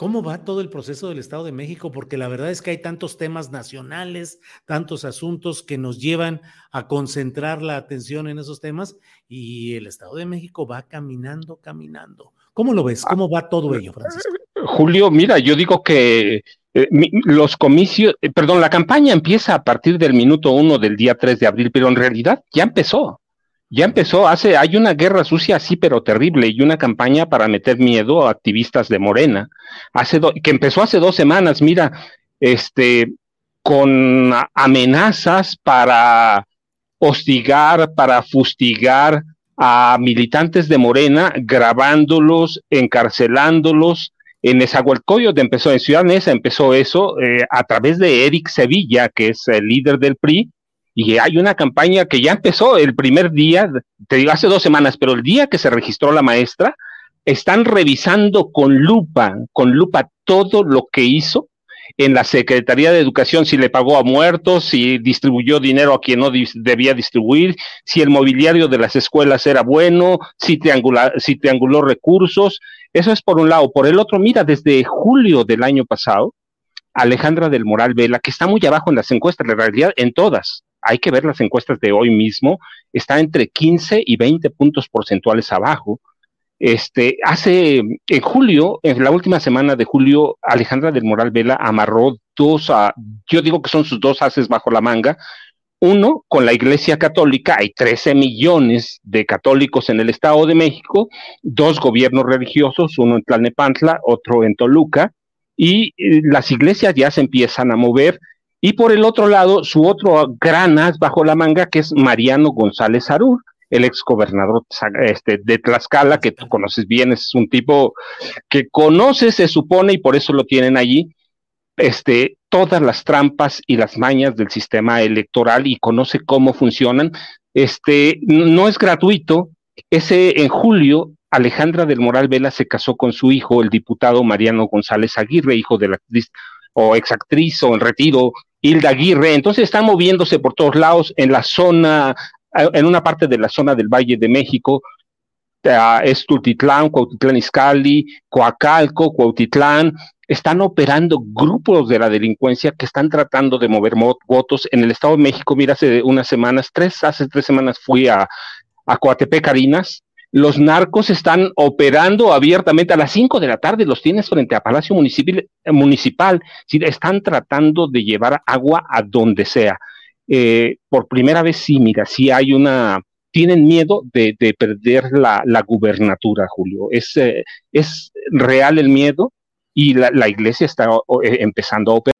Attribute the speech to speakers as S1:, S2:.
S1: ¿Cómo va todo el proceso del Estado de México? Porque la verdad es que hay tantos temas nacionales, tantos asuntos que nos llevan a concentrar la atención en esos temas y el Estado de México va caminando, caminando. ¿Cómo lo ves? ¿Cómo va todo ello, Francisco?
S2: Julio, mira, yo digo que eh, mi- los comicios, eh, perdón, la campaña empieza a partir del minuto uno del día 3 de abril, pero en realidad ya empezó. Ya empezó, hace, hay una guerra sucia así, pero terrible, y una campaña para meter miedo a activistas de Morena, hace do- que empezó hace dos semanas, mira, este, con amenazas para hostigar, para fustigar a militantes de Morena, grabándolos, encarcelándolos. En Nezahualcóyotl empezó, en Ciudad Neza empezó eso eh, a través de Eric Sevilla, que es el líder del PRI, y hay una campaña que ya empezó el primer día, te digo, hace dos semanas, pero el día que se registró la maestra, están revisando con lupa, con lupa todo lo que hizo en la Secretaría de Educación, si le pagó a muertos, si distribuyó dinero a quien no debía distribuir, si el mobiliario de las escuelas era bueno, si, triangula- si trianguló recursos. Eso es por un lado. Por el otro, mira, desde julio del año pasado, Alejandra del Moral Vela, que está muy abajo en las encuestas, en realidad en todas, hay que ver las encuestas de hoy mismo, está entre 15 y 20 puntos porcentuales abajo. Este, hace, en julio, en la última semana de julio, Alejandra del Moral Vela amarró dos, a, yo digo que son sus dos haces bajo la manga. Uno, con la Iglesia Católica, hay 13 millones de católicos en el Estado de México, dos gobiernos religiosos, uno en Tlalnepantla, otro en Toluca, y eh, las iglesias ya se empiezan a mover. Y por el otro lado, su otro gran as bajo la manga, que es Mariano González Arur, el ex gobernador este, de Tlaxcala, que tú conoces bien, es un tipo que conoce, se supone, y por eso lo tienen allí, este, todas las trampas y las mañas del sistema electoral y conoce cómo funcionan. Este, no es gratuito. Ese en julio, Alejandra del Moral Vela se casó con su hijo, el diputado Mariano González Aguirre, hijo de la actriz o exactriz o en retiro, Hilda Aguirre. Entonces está moviéndose por todos lados en la zona, en una parte de la zona del Valle de México, uh, es Tultitlán, Cuautitlán Izcalli, Coacalco, Cuautitlán, están operando grupos de la delincuencia que están tratando de mover votos en el Estado de México. Mira, hace unas semanas, tres, hace tres semanas fui a, a Coatepec, Carinas. Los narcos están operando abiertamente a las cinco de la tarde, los tienes frente a Palacio Municipal, municipal ¿sí? están tratando de llevar agua a donde sea. Eh, por primera vez, sí, mira, sí hay una, tienen miedo de, de perder la, gubernatura, Julio. Es, eh, es real el miedo y la, la iglesia está eh, empezando a operar.